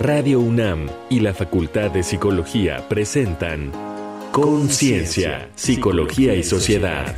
Radio UNAM y la Facultad de Psicología presentan Conciencia, Psicología y Sociedad.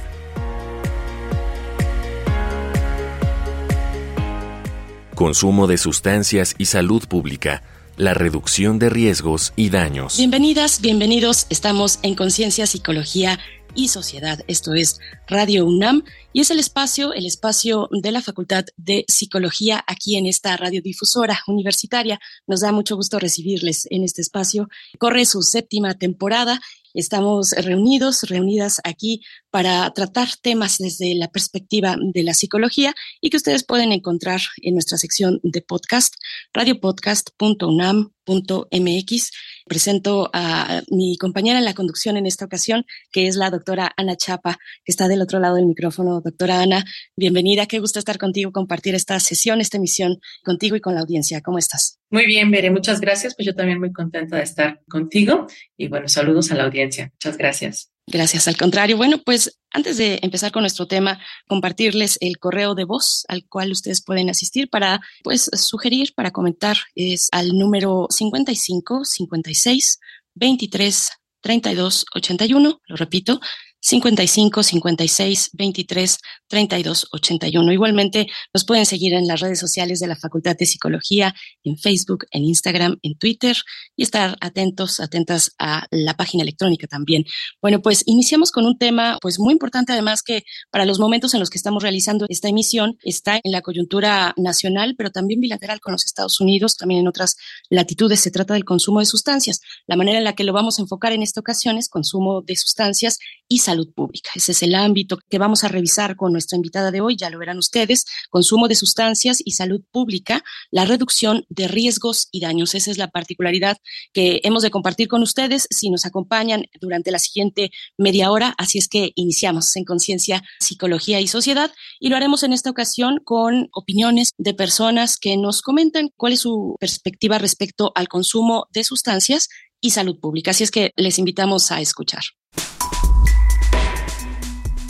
Consumo de sustancias y salud pública. La reducción de riesgos y daños. Bienvenidas, bienvenidos. Estamos en Conciencia, Psicología y Sociedad. Esto es Radio UNAM y es el espacio, el espacio de la Facultad de Psicología aquí en esta radiodifusora universitaria. Nos da mucho gusto recibirles en este espacio. Corre su séptima temporada Estamos reunidos, reunidas aquí para tratar temas desde la perspectiva de la psicología y que ustedes pueden encontrar en nuestra sección de podcast, radiopodcast.unam.mx presento a mi compañera en la conducción en esta ocasión, que es la doctora Ana Chapa, que está del otro lado del micrófono. Doctora Ana, bienvenida. Qué gusto estar contigo, compartir esta sesión, esta emisión contigo y con la audiencia. ¿Cómo estás? Muy bien, Bere. Muchas gracias. Pues yo también muy contenta de estar contigo. Y bueno, saludos a la audiencia. Muchas gracias. Gracias, al contrario. Bueno, pues antes de empezar con nuestro tema, compartirles el correo de voz al cual ustedes pueden asistir para, pues, sugerir, para comentar. Es al número 55 56 23 32 81. Lo repito, 55 56 23 32 81. Igualmente nos pueden seguir en las redes sociales de la Facultad de Psicología, en Facebook, en Instagram, en Twitter y estar atentos, atentas a la página electrónica también. Bueno, pues iniciamos con un tema pues muy importante además que para los momentos en los que estamos realizando esta emisión está en la coyuntura nacional, pero también bilateral con los Estados Unidos, también en otras latitudes se trata del consumo de sustancias. La manera en la que lo vamos a enfocar en esta ocasión es consumo de sustancias y salud pública. Ese es el ámbito que vamos a revisar con nuestra invitada de hoy, ya lo verán ustedes, consumo de sustancias y salud pública, la reducción de riesgos y daños. Esa es la particularidad que hemos de compartir con ustedes si nos acompañan durante la siguiente media hora. Así es que iniciamos en Conciencia, Psicología y Sociedad y lo haremos en esta ocasión con opiniones de personas que nos comentan cuál es su perspectiva respecto al consumo de sustancias y salud pública. Así es que les invitamos a escuchar.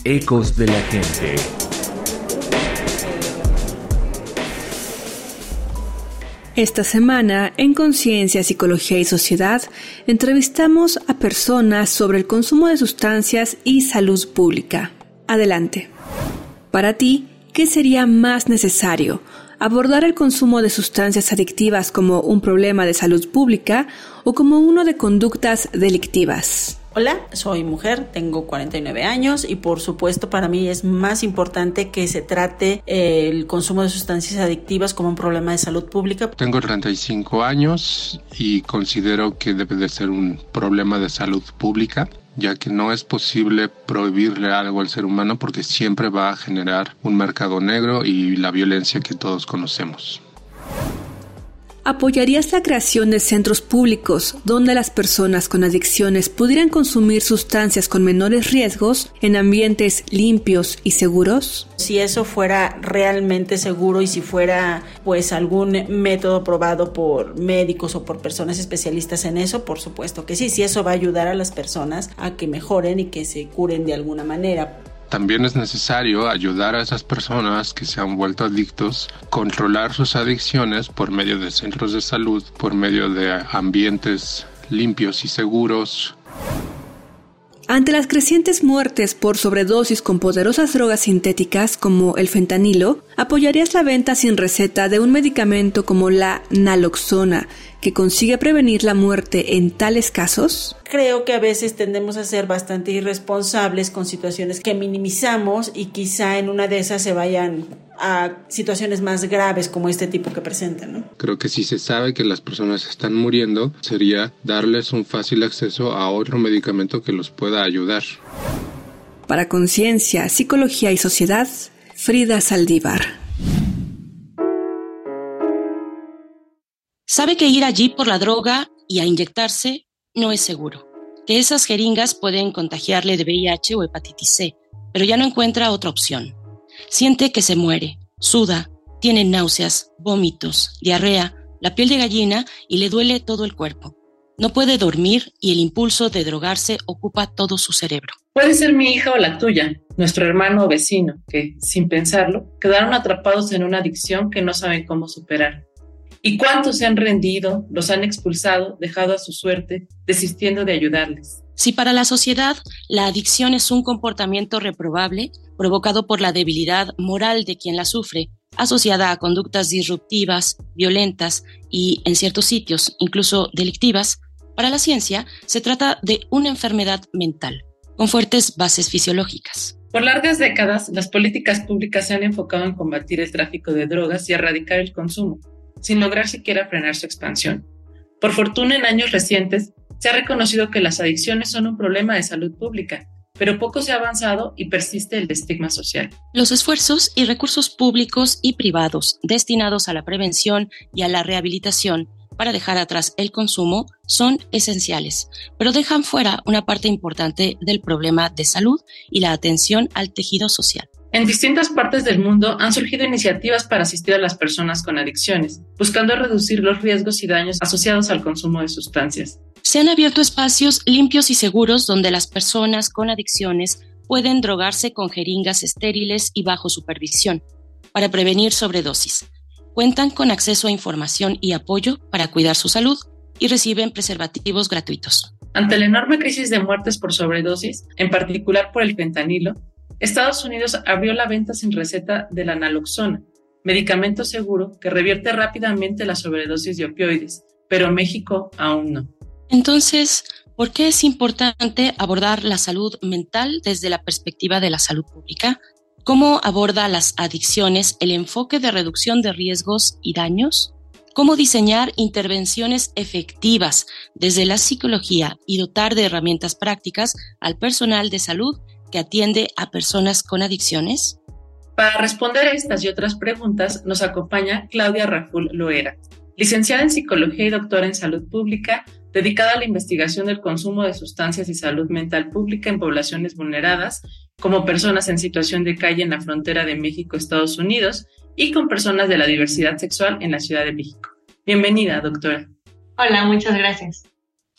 Ecos de la gente. Esta semana, en Conciencia, Psicología y Sociedad, entrevistamos a personas sobre el consumo de sustancias y salud pública. Adelante. Para ti, ¿qué sería más necesario? ¿Abordar el consumo de sustancias adictivas como un problema de salud pública o como uno de conductas delictivas? Hola, soy mujer, tengo 49 años y por supuesto para mí es más importante que se trate el consumo de sustancias adictivas como un problema de salud pública. Tengo 35 años y considero que debe de ser un problema de salud pública ya que no es posible prohibirle algo al ser humano porque siempre va a generar un mercado negro y la violencia que todos conocemos. ¿Apoyarías la creación de centros públicos donde las personas con adicciones pudieran consumir sustancias con menores riesgos en ambientes limpios y seguros? Si eso fuera realmente seguro y si fuera pues algún método probado por médicos o por personas especialistas en eso, por supuesto que sí, si eso va a ayudar a las personas a que mejoren y que se curen de alguna manera. También es necesario ayudar a esas personas que se han vuelto adictos, controlar sus adicciones por medio de centros de salud, por medio de ambientes limpios y seguros. Ante las crecientes muertes por sobredosis con poderosas drogas sintéticas como el fentanilo, ¿apoyarías la venta sin receta de un medicamento como la naloxona, que consigue prevenir la muerte en tales casos? Creo que a veces tendemos a ser bastante irresponsables con situaciones que minimizamos y quizá en una de esas se vayan a situaciones más graves como este tipo que presentan. ¿no? Creo que si se sabe que las personas están muriendo, sería darles un fácil acceso a otro medicamento que los pueda ayudar. Para Conciencia, Psicología y Sociedad, Frida Saldívar. Sabe que ir allí por la droga y a inyectarse no es seguro, que esas jeringas pueden contagiarle de VIH o hepatitis C, pero ya no encuentra otra opción. Siente que se muere, suda, tiene náuseas, vómitos, diarrea, la piel de gallina y le duele todo el cuerpo. No puede dormir y el impulso de drogarse ocupa todo su cerebro. Puede ser mi hija o la tuya, nuestro hermano o vecino, que, sin pensarlo, quedaron atrapados en una adicción que no saben cómo superar ¿Y cuántos se han rendido, los han expulsado, dejado a su suerte, desistiendo de ayudarles? Si para la sociedad la adicción es un comportamiento reprobable, provocado por la debilidad moral de quien la sufre, asociada a conductas disruptivas, violentas y, en ciertos sitios, incluso delictivas, para la ciencia se trata de una enfermedad mental, con fuertes bases fisiológicas. Por largas décadas, las políticas públicas se han enfocado en combatir el tráfico de drogas y erradicar el consumo, sin lograr siquiera frenar su expansión. Por fortuna, en años recientes, se ha reconocido que las adicciones son un problema de salud pública, pero poco se ha avanzado y persiste el estigma social. Los esfuerzos y recursos públicos y privados destinados a la prevención y a la rehabilitación para dejar atrás el consumo son esenciales, pero dejan fuera una parte importante del problema de salud y la atención al tejido social. En distintas partes del mundo han surgido iniciativas para asistir a las personas con adicciones, buscando reducir los riesgos y daños asociados al consumo de sustancias. Se han abierto espacios limpios y seguros donde las personas con adicciones pueden drogarse con jeringas estériles y bajo supervisión para prevenir sobredosis cuentan con acceso a información y apoyo para cuidar su salud y reciben preservativos gratuitos. Ante la enorme crisis de muertes por sobredosis, en particular por el fentanilo, Estados Unidos abrió la venta sin receta de la naloxona, medicamento seguro que revierte rápidamente la sobredosis de opioides, pero México aún no. Entonces, ¿por qué es importante abordar la salud mental desde la perspectiva de la salud pública? ¿Cómo aborda las adicciones el enfoque de reducción de riesgos y daños? ¿Cómo diseñar intervenciones efectivas desde la psicología y dotar de herramientas prácticas al personal de salud que atiende a personas con adicciones? Para responder a estas y otras preguntas nos acompaña Claudia Raful Loera, licenciada en Psicología y doctora en Salud Pública, dedicada a la investigación del consumo de sustancias y salud mental pública en poblaciones vulneradas, como personas en situación de calle en la frontera de México-Estados Unidos y con personas de la diversidad sexual en la Ciudad de México. Bienvenida, doctora. Hola, muchas gracias.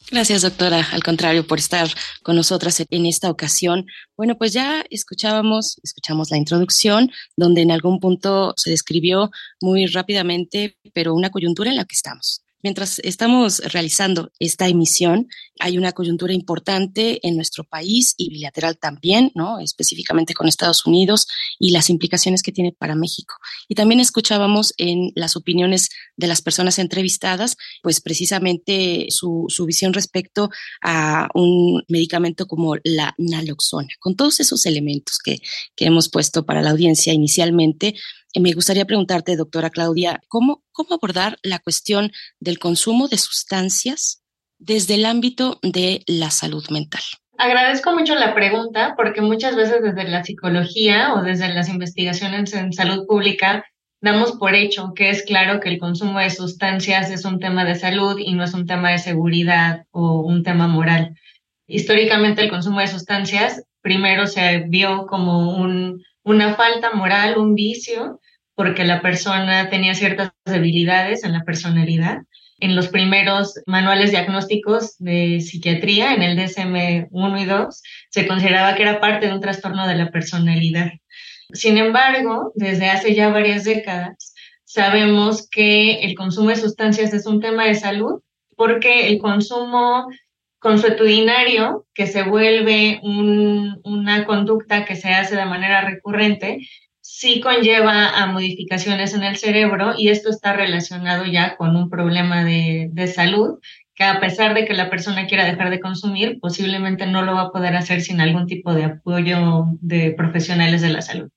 Gracias, doctora. Al contrario, por estar con nosotras en esta ocasión. Bueno, pues ya escuchábamos, escuchamos la introducción, donde en algún punto se describió muy rápidamente, pero una coyuntura en la que estamos. Mientras estamos realizando esta emisión, hay una coyuntura importante en nuestro país y bilateral también, ¿no? Específicamente con Estados Unidos y las implicaciones que tiene para México. Y también escuchábamos en las opiniones de las personas entrevistadas, pues precisamente su, su visión respecto a un medicamento como la naloxona. Con todos esos elementos que, que hemos puesto para la audiencia inicialmente, me gustaría preguntarte, doctora Claudia, ¿cómo, ¿cómo abordar la cuestión del consumo de sustancias desde el ámbito de la salud mental? Agradezco mucho la pregunta porque muchas veces desde la psicología o desde las investigaciones en salud pública damos por hecho que es claro que el consumo de sustancias es un tema de salud y no es un tema de seguridad o un tema moral. Históricamente el consumo de sustancias primero se vio como un una falta moral, un vicio, porque la persona tenía ciertas debilidades en la personalidad. En los primeros manuales diagnósticos de psiquiatría, en el DSM-1 y 2, se consideraba que era parte de un trastorno de la personalidad. Sin embargo, desde hace ya varias décadas, sabemos que el consumo de sustancias es un tema de salud porque el consumo consuetudinario, que se vuelve una conducta que se hace de manera recurrente, sí conlleva a modificaciones en el cerebro y esto está relacionado ya con un problema de, de salud que a pesar de que la persona quiera dejar de consumir, posiblemente no lo va a poder hacer sin algún tipo de apoyo de profesionales de la salud.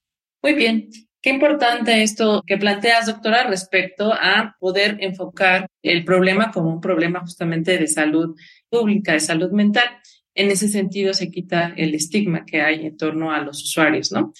Muy bien. Qué importante esto que planteas, doctora, respecto a poder enfocar el problema como un problema justamente de salud pública, de salud mental. En ese sentido se quita el estigma que hay en torno a los usuarios, ¿no?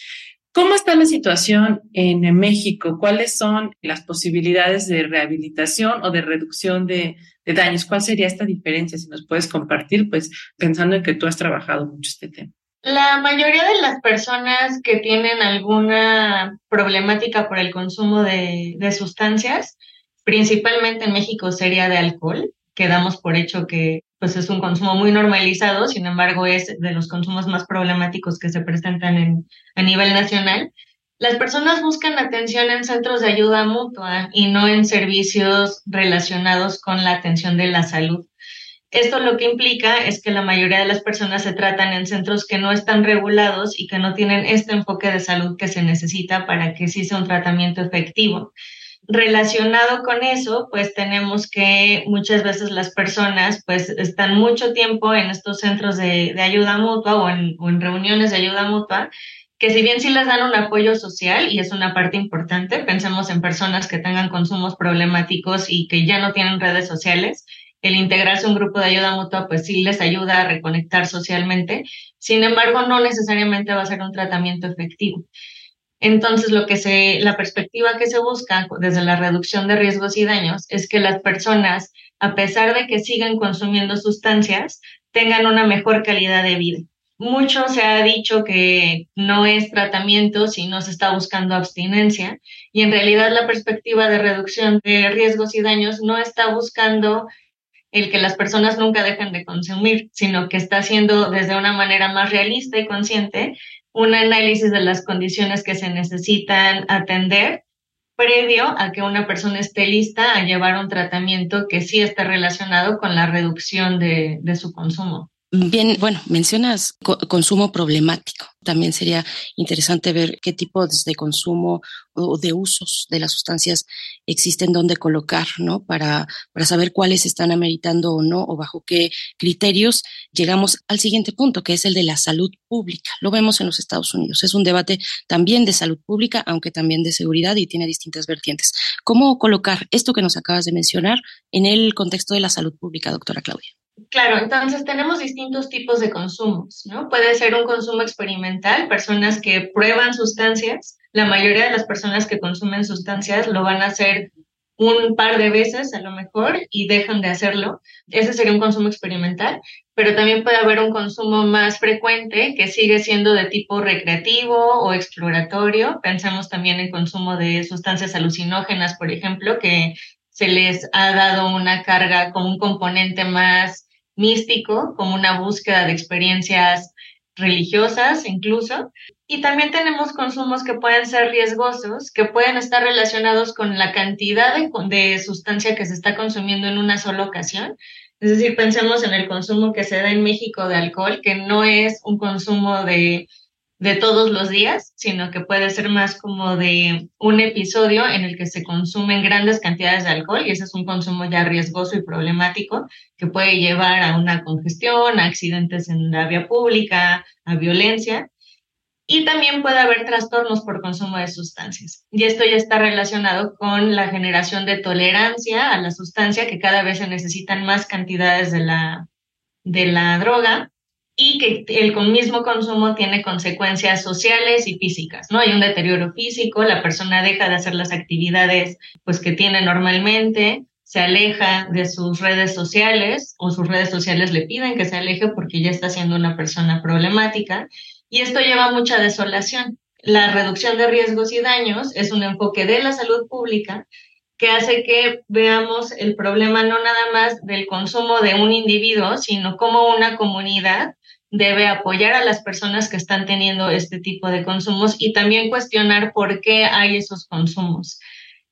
¿Cómo está la situación en México? ¿Cuáles son las posibilidades de rehabilitación o de reducción de, de, daños? ¿Cuál sería esta diferencia? Si nos puedes compartir, pues pensando en que tú has trabajado mucho este tema. La mayoría de las personas que tienen alguna problemática por el consumo de, sustancias, principalmente en México sería de alcohol, que damos por hecho que pues es un consumo muy normalizado, sin embargo es de los consumos más problemáticos que se presentan en, a nivel nacional. Las personas buscan atención en centros de ayuda mutua y no en servicios relacionados con la atención de la salud. Esto lo que implica es que la mayoría de las personas se tratan en centros que no están regulados y que no tienen este enfoque de salud que se necesita para que sí sea un tratamiento efectivo. Relacionado con eso, pues tenemos que muchas veces las personas pues están mucho tiempo en estos centros de, ayuda mutua o en, o en reuniones de ayuda mutua que si bien sí les dan un apoyo social y es una parte importante, pensemos en personas que tengan consumos problemáticos y que ya no tienen redes sociales, el integrarse a un grupo de ayuda mutua, pues sí les ayuda a reconectar socialmente. Sin embargo, no necesariamente va a ser un tratamiento efectivo. Entonces, lo que se, la perspectiva que se busca desde la reducción de riesgos y daños es que las personas, a pesar de que sigan consumiendo sustancias, tengan una mejor calidad de vida. Mucho se ha dicho que no es tratamiento si no se está buscando abstinencia y en realidad la perspectiva de reducción de riesgos y daños no está buscando el que las personas nunca dejen de consumir, sino que está haciendo desde una manera más realista y consciente un análisis de las condiciones que se necesitan atender previo a que una persona esté lista a llevar un tratamiento que sí esté relacionado con la reducción de, de su consumo. Bien, bueno, mencionas consumo problemático. También sería interesante ver qué tipo de consumo o de usos de las sustancias existen, dónde colocar, ¿no? Para, para saber cuáles están ameritando o no, o bajo qué criterios. Llegamos al siguiente punto, que es el de la salud pública. Lo vemos en los Estados Unidos. Es un debate también de salud pública, aunque también de seguridad y tiene distintas vertientes. ¿Cómo colocar esto que nos acabas de mencionar en el contexto de la salud pública, doctora Claudia? Claro, entonces tenemos distintos tipos de consumos, ¿no? Puede ser un consumo experimental, personas que prueban sustancias. La mayoría de las personas que consumen sustancias lo van a hacer un par de veces a lo mejor y dejan de hacerlo. Ese sería un consumo experimental, pero también puede haber un consumo más frecuente que sigue siendo de tipo recreativo o exploratorio. Pensamos también en consumo de sustancias alucinógenas, por ejemplo, que se les ha dado una carga con un componente más místico, como una búsqueda de experiencias religiosas incluso. Y también tenemos consumos que pueden ser riesgosos, que pueden estar relacionados con la cantidad de, de, sustancia que se está consumiendo en una sola ocasión. Es decir, pensemos en el consumo que se da en México de alcohol, que no es un consumo de de todos los días, sino que puede ser más como de un episodio en el que se consumen grandes cantidades de alcohol y ese es un consumo ya riesgoso y problemático que puede llevar a una congestión, a accidentes en la vía pública, a violencia. Y también puede haber trastornos por consumo de sustancias. Y esto ya está relacionado con la generación de tolerancia a la sustancia, que cada vez se necesitan más cantidades de la, de la droga y que el mismo consumo tiene consecuencias sociales y físicas, ¿no? Hay un deterioro físico, la persona deja de hacer las actividades pues que tiene normalmente, se aleja de sus redes sociales o sus redes sociales le piden que se aleje porque ya está siendo una persona problemática y esto lleva a mucha desolación. La reducción de riesgos y daños es un enfoque de la salud pública que hace que veamos el problema no nada más del consumo de un individuo, sino como una comunidad debe apoyar a las personas que están teniendo este tipo de consumos y también cuestionar por qué hay esos consumos.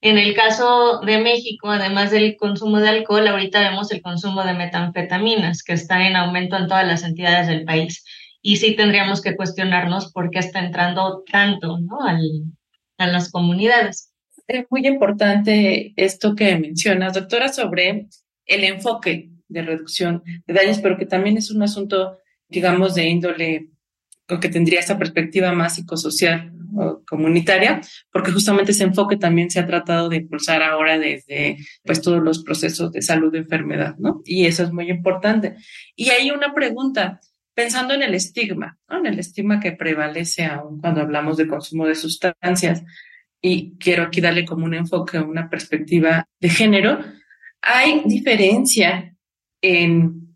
En el caso de México, además del consumo de alcohol, ahorita vemos el consumo de metanfetaminas, que está en aumento en todas las entidades del país. Y sí tendríamos que cuestionarnos por qué está entrando tanto ¿no? a las comunidades. Es muy importante esto que mencionas, doctora, sobre el enfoque de reducción de daños, pero que también es un asunto digamos, de índole que tendría esa perspectiva más psicosocial o comunitaria, porque justamente ese enfoque también se ha tratado de impulsar ahora desde pues todos los procesos de salud de enfermedad, ¿no? Y eso es muy importante. Y hay una pregunta, pensando en el estigma, ¿no? En el estigma que prevalece aún cuando hablamos de consumo de sustancias, y quiero aquí darle como un enfoque, una perspectiva de género, hay diferencia en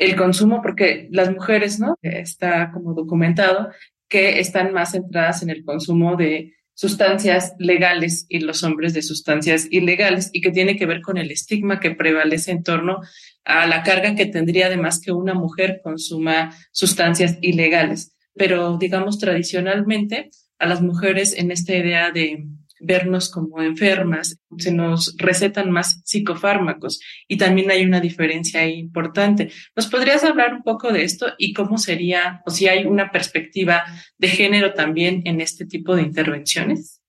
el consumo, porque las mujeres, ¿no? Está como documentado que están más centradas en el consumo de sustancias legales y los hombres de sustancias ilegales y que tiene que ver con el estigma que prevalece en torno a la carga que tendría además que una mujer consuma sustancias ilegales. Pero digamos tradicionalmente, a las mujeres en esta idea de vernos como enfermas, se nos recetan más psicofármacos y también hay una diferencia importante. ¿Nos podrías hablar un poco de esto y cómo sería, o si hay una perspectiva de género también en este tipo de intervenciones?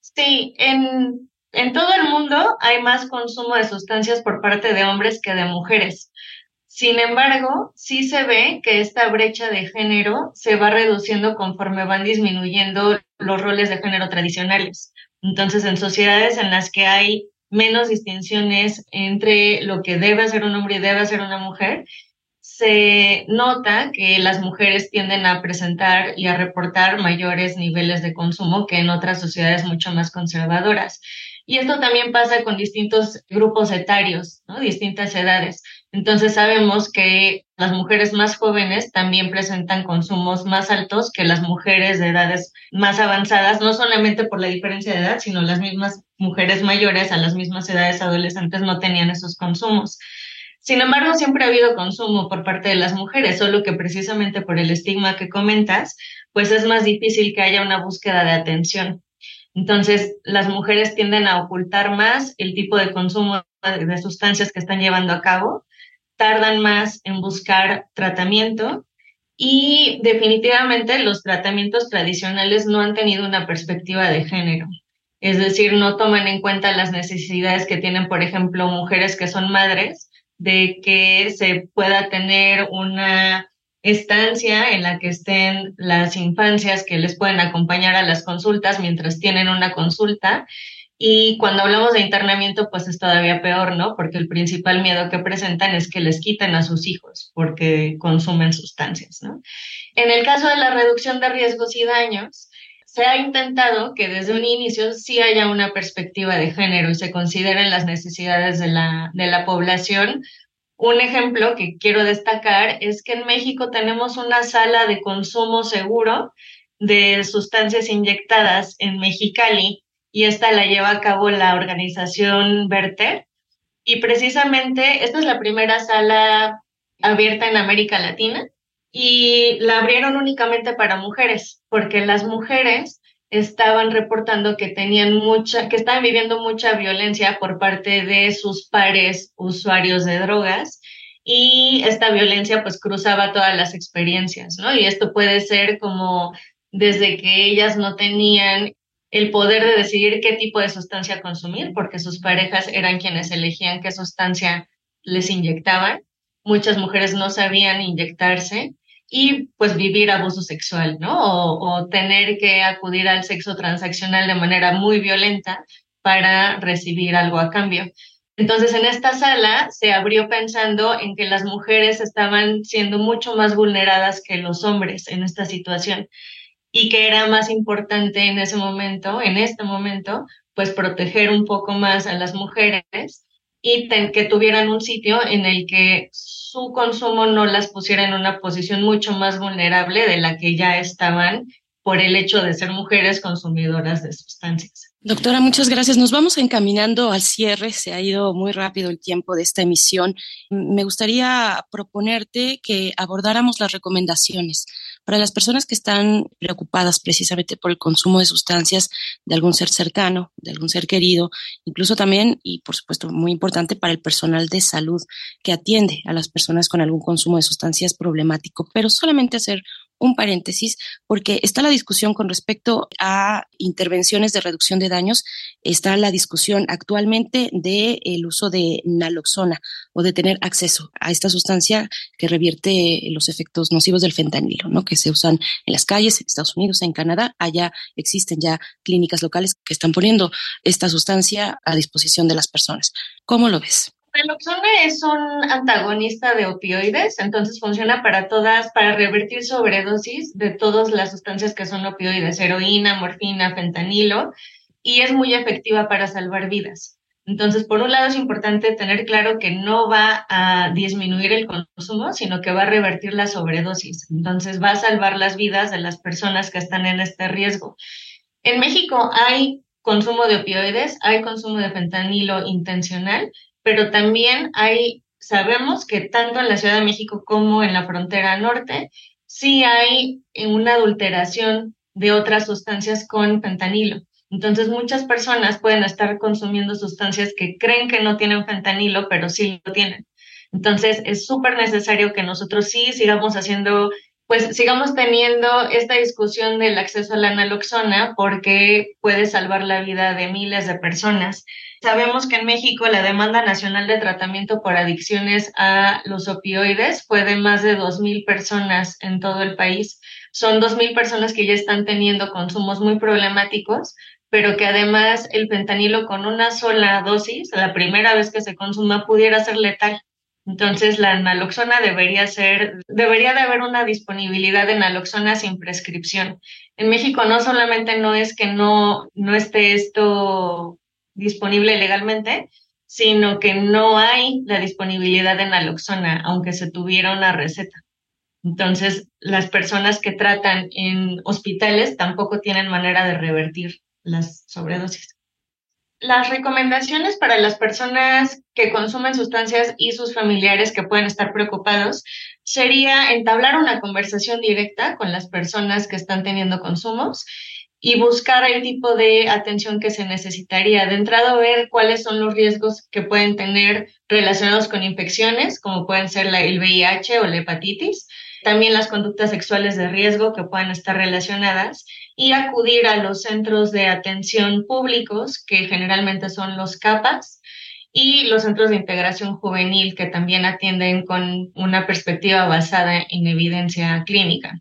Sí, en, en todo el mundo hay más consumo de sustancias por parte de hombres que de mujeres. Sin embargo, sí se ve que esta brecha de género se va reduciendo conforme van disminuyendo los roles de género tradicionales. Entonces, en sociedades en las que hay menos distinciones entre lo que debe hacer un hombre y debe hacer una mujer, se nota que las mujeres tienden a presentar y a reportar mayores niveles de consumo que en otras sociedades mucho más conservadoras. Y esto también pasa con distintos grupos etarios, ¿no? distintas edades. Entonces sabemos que las mujeres más jóvenes también presentan consumos más altos que las mujeres de edades más avanzadas, no solamente por la diferencia de edad, sino las mismas mujeres mayores a las mismas edades adolescentes no tenían esos consumos. Sin embargo, siempre ha habido consumo por parte de las mujeres, solo que precisamente por el estigma que comentas, pues es más difícil que haya una búsqueda de atención. Entonces, las mujeres tienden a ocultar más el tipo de consumo de sustancias que están llevando a cabo, tardan más en buscar tratamiento y definitivamente los tratamientos tradicionales no han tenido una perspectiva de género. Es decir, no toman en cuenta las necesidades que tienen, por ejemplo, mujeres que son madres, de que se pueda tener una estancia en la que estén las infancias que les pueden acompañar a las consultas mientras tienen una consulta. Y cuando hablamos de internamiento, pues es todavía peor, ¿no? Porque el principal miedo que presentan es que les quiten a sus hijos porque consumen sustancias, ¿no? En el caso de la reducción de riesgos y daños, se ha intentado que desde un inicio sí haya una perspectiva de género y se consideren las necesidades de la, de la población un ejemplo que quiero destacar es que en México tenemos una sala de consumo seguro de sustancias inyectadas en Mexicali y esta la lleva a cabo la organización Verter. Y precisamente esta es la primera sala abierta en América Latina y la abrieron únicamente para mujeres, porque las mujeres estaban reportando que tenían mucha, que estaban viviendo mucha violencia por parte de sus pares usuarios de drogas y esta violencia pues cruzaba todas las experiencias, ¿no? Y esto puede ser como desde que ellas no tenían el poder de decidir qué tipo de sustancia consumir, porque sus parejas eran quienes elegían qué sustancia les inyectaban. Muchas mujeres no sabían inyectarse y pues vivir abuso sexual, ¿no? O, tener que acudir al sexo transaccional de manera muy violenta para recibir algo a cambio. Entonces, en esta sala se abrió pensando en que las mujeres estaban siendo mucho más vulneradas que los hombres en esta situación y que era más importante en ese momento, en este momento, pues proteger un poco más a las mujeres y que tuvieran un sitio en el que su consumo no las pusiera en una posición mucho más vulnerable de la que ya estaban por el hecho de ser mujeres consumidoras de sustancias. Doctora, muchas gracias. Nos vamos encaminando al cierre. Se ha ido muy rápido el tiempo de esta emisión. Me gustaría proponerte que abordáramos las recomendaciones para las personas que están preocupadas precisamente por el consumo de sustancias de algún ser cercano, de algún ser querido, incluso también, y por supuesto muy importante, para el personal de salud que atiende a las personas con algún consumo de sustancias problemático, pero solamente hacer un paréntesis, porque está la discusión con respecto a intervenciones de reducción de daños, está la discusión actualmente del el uso de naloxona o de tener acceso a esta sustancia que revierte los efectos nocivos del fentanilo, ¿no? que se usan en las calles, en Estados Unidos, en Canadá, allá existen ya clínicas locales que están poniendo esta sustancia a disposición de las personas. ¿Cómo lo ves? Naloxona es un antagonista de opioides, entonces funciona para todas, para revertir sobredosis de todas las sustancias que son opioides, heroína, morfina, fentanilo, y es muy efectiva para salvar vidas. Entonces, por un lado es importante tener claro que no va a disminuir el consumo, sino que va a revertir la sobredosis. Entonces, va a salvar las vidas de las personas que están en este riesgo. En México hay consumo de opioides, hay consumo de fentanilo intencional pero también hay, sabemos que tanto en la Ciudad de México como en la frontera norte, sí hay una adulteración de otras sustancias con fentanilo. Entonces, muchas personas pueden estar consumiendo sustancias que creen que no tienen fentanilo, pero sí lo tienen. Entonces, es súper necesario que nosotros sí sigamos haciendo, pues sigamos teniendo esta discusión del acceso a la naloxona porque puede salvar la vida de miles de personas. Sabemos que en México la demanda nacional de tratamiento por adicciones a los opioides fue de más de 2.000 personas en todo el país. Son 2.000 personas que ya están teniendo consumos muy problemáticos, pero que además el fentanilo con una sola dosis, la primera vez que se consuma, pudiera ser letal. Entonces, la naloxona debería ser, debería de haber una disponibilidad de naloxona sin prescripción. En México no solamente no es que no, no esté esto disponible legalmente, sino que no hay la disponibilidad de naloxona, aunque se tuviera una receta. Entonces, las personas que tratan en hospitales tampoco tienen manera de revertir las sobredosis. Las recomendaciones para las personas que consumen sustancias y sus familiares que pueden estar preocupados sería entablar una conversación directa con las personas que están teniendo consumos y buscar el tipo de atención que se necesitaría. De entrada, ver cuáles son los riesgos que pueden tener relacionados con infecciones, como pueden ser la, el VIH o la hepatitis, también las conductas sexuales de riesgo que puedan estar relacionadas y acudir a los centros de atención públicos, que generalmente son los CAPAS, y los centros de integración juvenil, que también atienden con una perspectiva basada en evidencia clínica.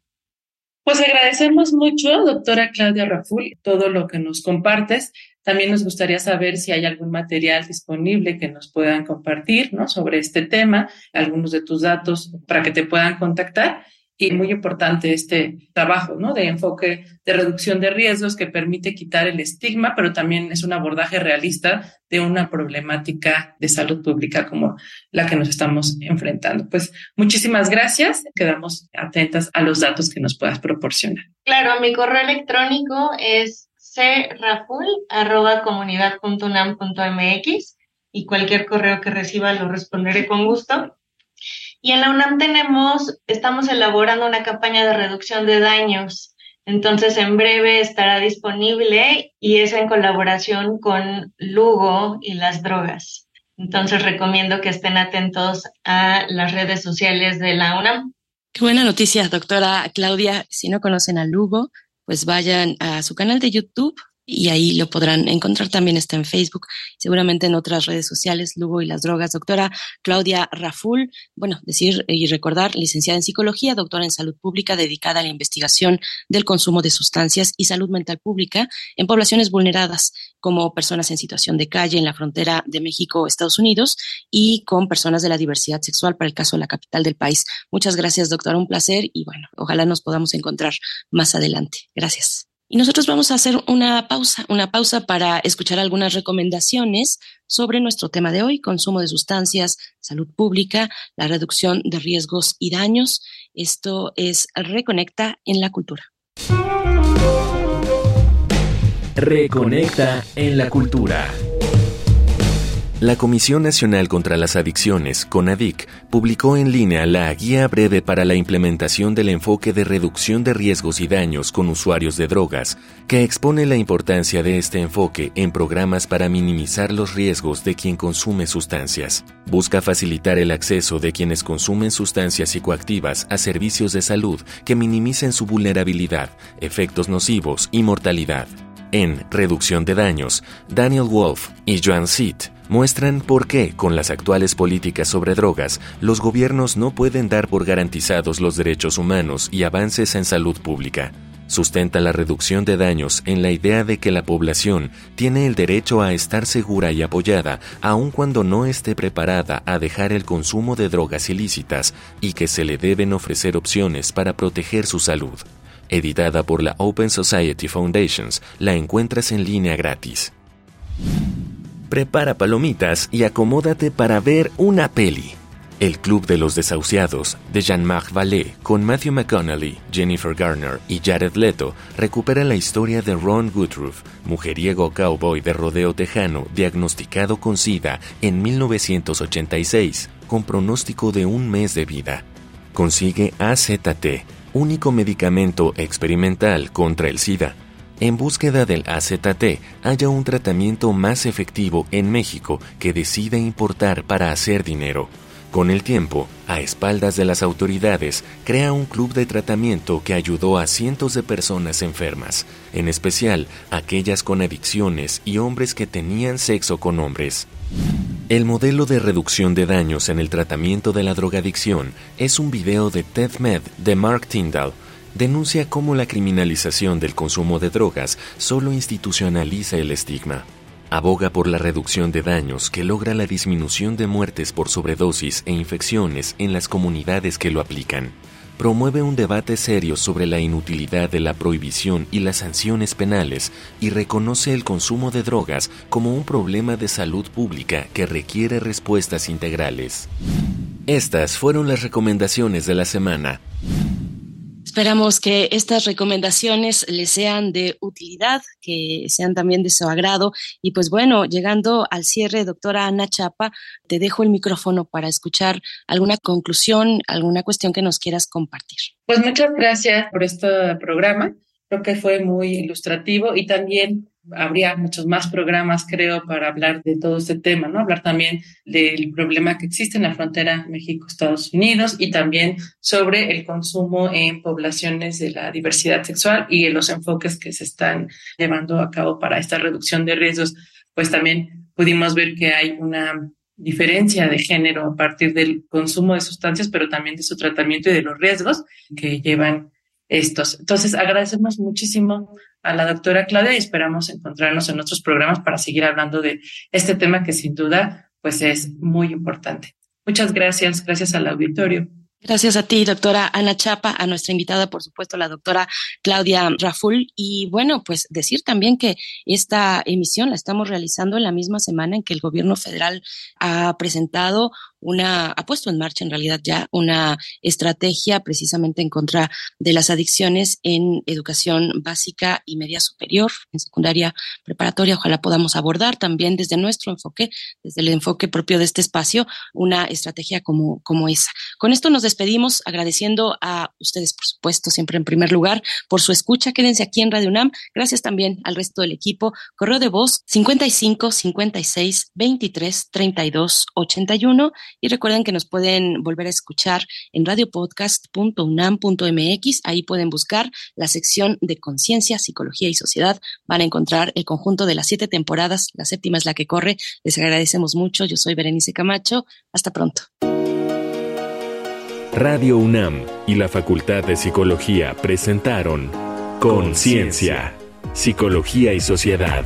Pues agradecemos mucho, doctora Claudia Raful, todo lo que nos compartes. También nos gustaría saber si hay algún material disponible que nos puedan compartir ¿no? sobre este tema, algunos de tus datos para que te puedan contactar y muy importante este trabajo, ¿no? De enfoque de reducción de riesgos que permite quitar el estigma, pero también es un abordaje realista de una problemática de salud pública como la que nos estamos enfrentando. Pues muchísimas gracias. Quedamos atentas a los datos que nos puedas proporcionar. Claro, mi correo electrónico es craful@comunidad.unam.mx y cualquier correo que reciba lo responderé con gusto. Y en la UNAM tenemos, estamos elaborando una campaña de reducción de daños. Entonces, en breve estará disponible y es en colaboración con Lugo y las drogas. Entonces, recomiendo que estén atentos a las redes sociales de la UNAM. Qué buena noticia, doctora Claudia. Si no conocen a Lugo, pues vayan a su canal de YouTube y ahí lo podrán encontrar. También está en Facebook, seguramente en otras redes sociales, Lugo y las drogas. Doctora Claudia Raful, bueno, decir y recordar, licenciada en psicología, doctora en salud pública, dedicada a la investigación del consumo de sustancias y salud mental pública en poblaciones vulneradas, como personas en situación de calle en la frontera de México, Estados Unidos, y con personas de la diversidad sexual para el caso de la capital del país. Muchas gracias, doctora. Un placer y bueno, ojalá nos podamos encontrar más adelante. Gracias. Y nosotros vamos a hacer una pausa, una pausa para escuchar algunas recomendaciones sobre nuestro tema de hoy, consumo de sustancias, salud pública, la reducción de riesgos y daños. Esto es Reconecta en la cultura. Reconecta en la cultura. La Comisión Nacional contra las Adicciones, CONADIC, publicó en línea la Guía Breve para la Implementación del Enfoque de Reducción de Riesgos y Daños con Usuarios de Drogas, que expone la importancia de este enfoque en programas para minimizar los riesgos de quien consume sustancias. Busca facilitar el acceso de quienes consumen sustancias psicoactivas a servicios de salud que minimicen su vulnerabilidad, efectos nocivos y mortalidad. En Reducción de Daños, Daniel Wolf y Joan Seat muestran por qué, con las actuales políticas sobre drogas, los gobiernos no pueden dar por garantizados los derechos humanos y avances en salud pública. Sustenta la reducción de daños en la idea de que la población tiene el derecho a estar segura y apoyada aun cuando no esté preparada a dejar el consumo de drogas ilícitas y que se le deben ofrecer opciones para proteger su salud. Editada por la Open Society Foundations, la encuentras en línea gratis. Prepara palomitas y acomódate para ver una peli. El Club de los Desahuciados, de Jean-Marc Vallée, con Matthew McConaughey, Jennifer Garner y Jared Leto, recupera la historia de Ron Woodruff, mujeriego cowboy de rodeo tejano diagnosticado con SIDA en 1986, con pronóstico de un mes de vida. Consigue AZT, único medicamento experimental contra el SIDA. En búsqueda del AZT haya un tratamiento más efectivo en México que decida importar para hacer dinero. Con el tiempo, a espaldas de las autoridades, crea un club de tratamiento que ayudó a cientos de personas enfermas, en especial aquellas con adicciones y hombres que tenían sexo con hombres. El modelo de reducción de daños en el tratamiento de la drogadicción es un video de TED de Mark Tyndall. Denuncia cómo la criminalización del consumo de drogas solo institucionaliza el estigma. Aboga por la reducción de daños que logra la disminución de muertes por sobredosis e infecciones en las comunidades que lo aplican. Promueve un debate serio sobre la inutilidad de la prohibición y las sanciones penales y reconoce el consumo de drogas como un problema de salud pública que requiere respuestas integrales. Estas fueron las recomendaciones de la semana. Esperamos que estas recomendaciones les sean de utilidad, que sean también de su agrado. Y pues bueno, llegando al cierre, doctora Ana Chapa, te dejo el micrófono para escuchar alguna conclusión, alguna cuestión que nos quieras compartir. Pues muchas gracias por este programa. Creo que fue muy ilustrativo y también habría muchos más programas, creo, para hablar de todo este tema, ¿no? Hablar también del problema que existe en la frontera México-Estados Unidos y también sobre el consumo en poblaciones de la diversidad sexual y los enfoques que se están llevando a cabo para esta reducción de riesgos. Pues también pudimos ver que hay una diferencia de género a partir del consumo de sustancias, pero también de su tratamiento y de los riesgos que llevan estos. Entonces, agradecemos muchísimo a la doctora Claudia y esperamos encontrarnos en otros programas para seguir hablando de este tema que sin duda pues es muy importante. Muchas gracias, gracias al auditorio. Gracias a ti, doctora Ana Chapa, a nuestra invitada, por supuesto, la doctora Claudia Raful. Y bueno, pues decir también que esta emisión la estamos realizando en la misma semana en que el gobierno federal ha presentado una, ha puesto en marcha en realidad ya una estrategia precisamente en contra de las adicciones en educación básica y media superior, en secundaria preparatoria. Ojalá podamos abordar también desde nuestro enfoque, desde el enfoque propio de este espacio, una estrategia como, como esa. Con esto nos despedimos agradeciendo a ustedes, por supuesto, siempre en primer lugar, por su escucha. Quédense aquí en Radio UNAM. Gracias también al resto del equipo. Correo de voz 55 56 23 32 81 y recuerden que nos pueden volver a escuchar en radiopodcast.unam.mx. Ahí pueden buscar la sección de conciencia, psicología y sociedad. Van a encontrar el conjunto de las siete temporadas. La séptima es la que corre. Les agradecemos mucho. Yo soy Berenice Camacho. Hasta pronto. Radio UNAM y la Facultad de Psicología presentaron Conciencia, Psicología y Sociedad.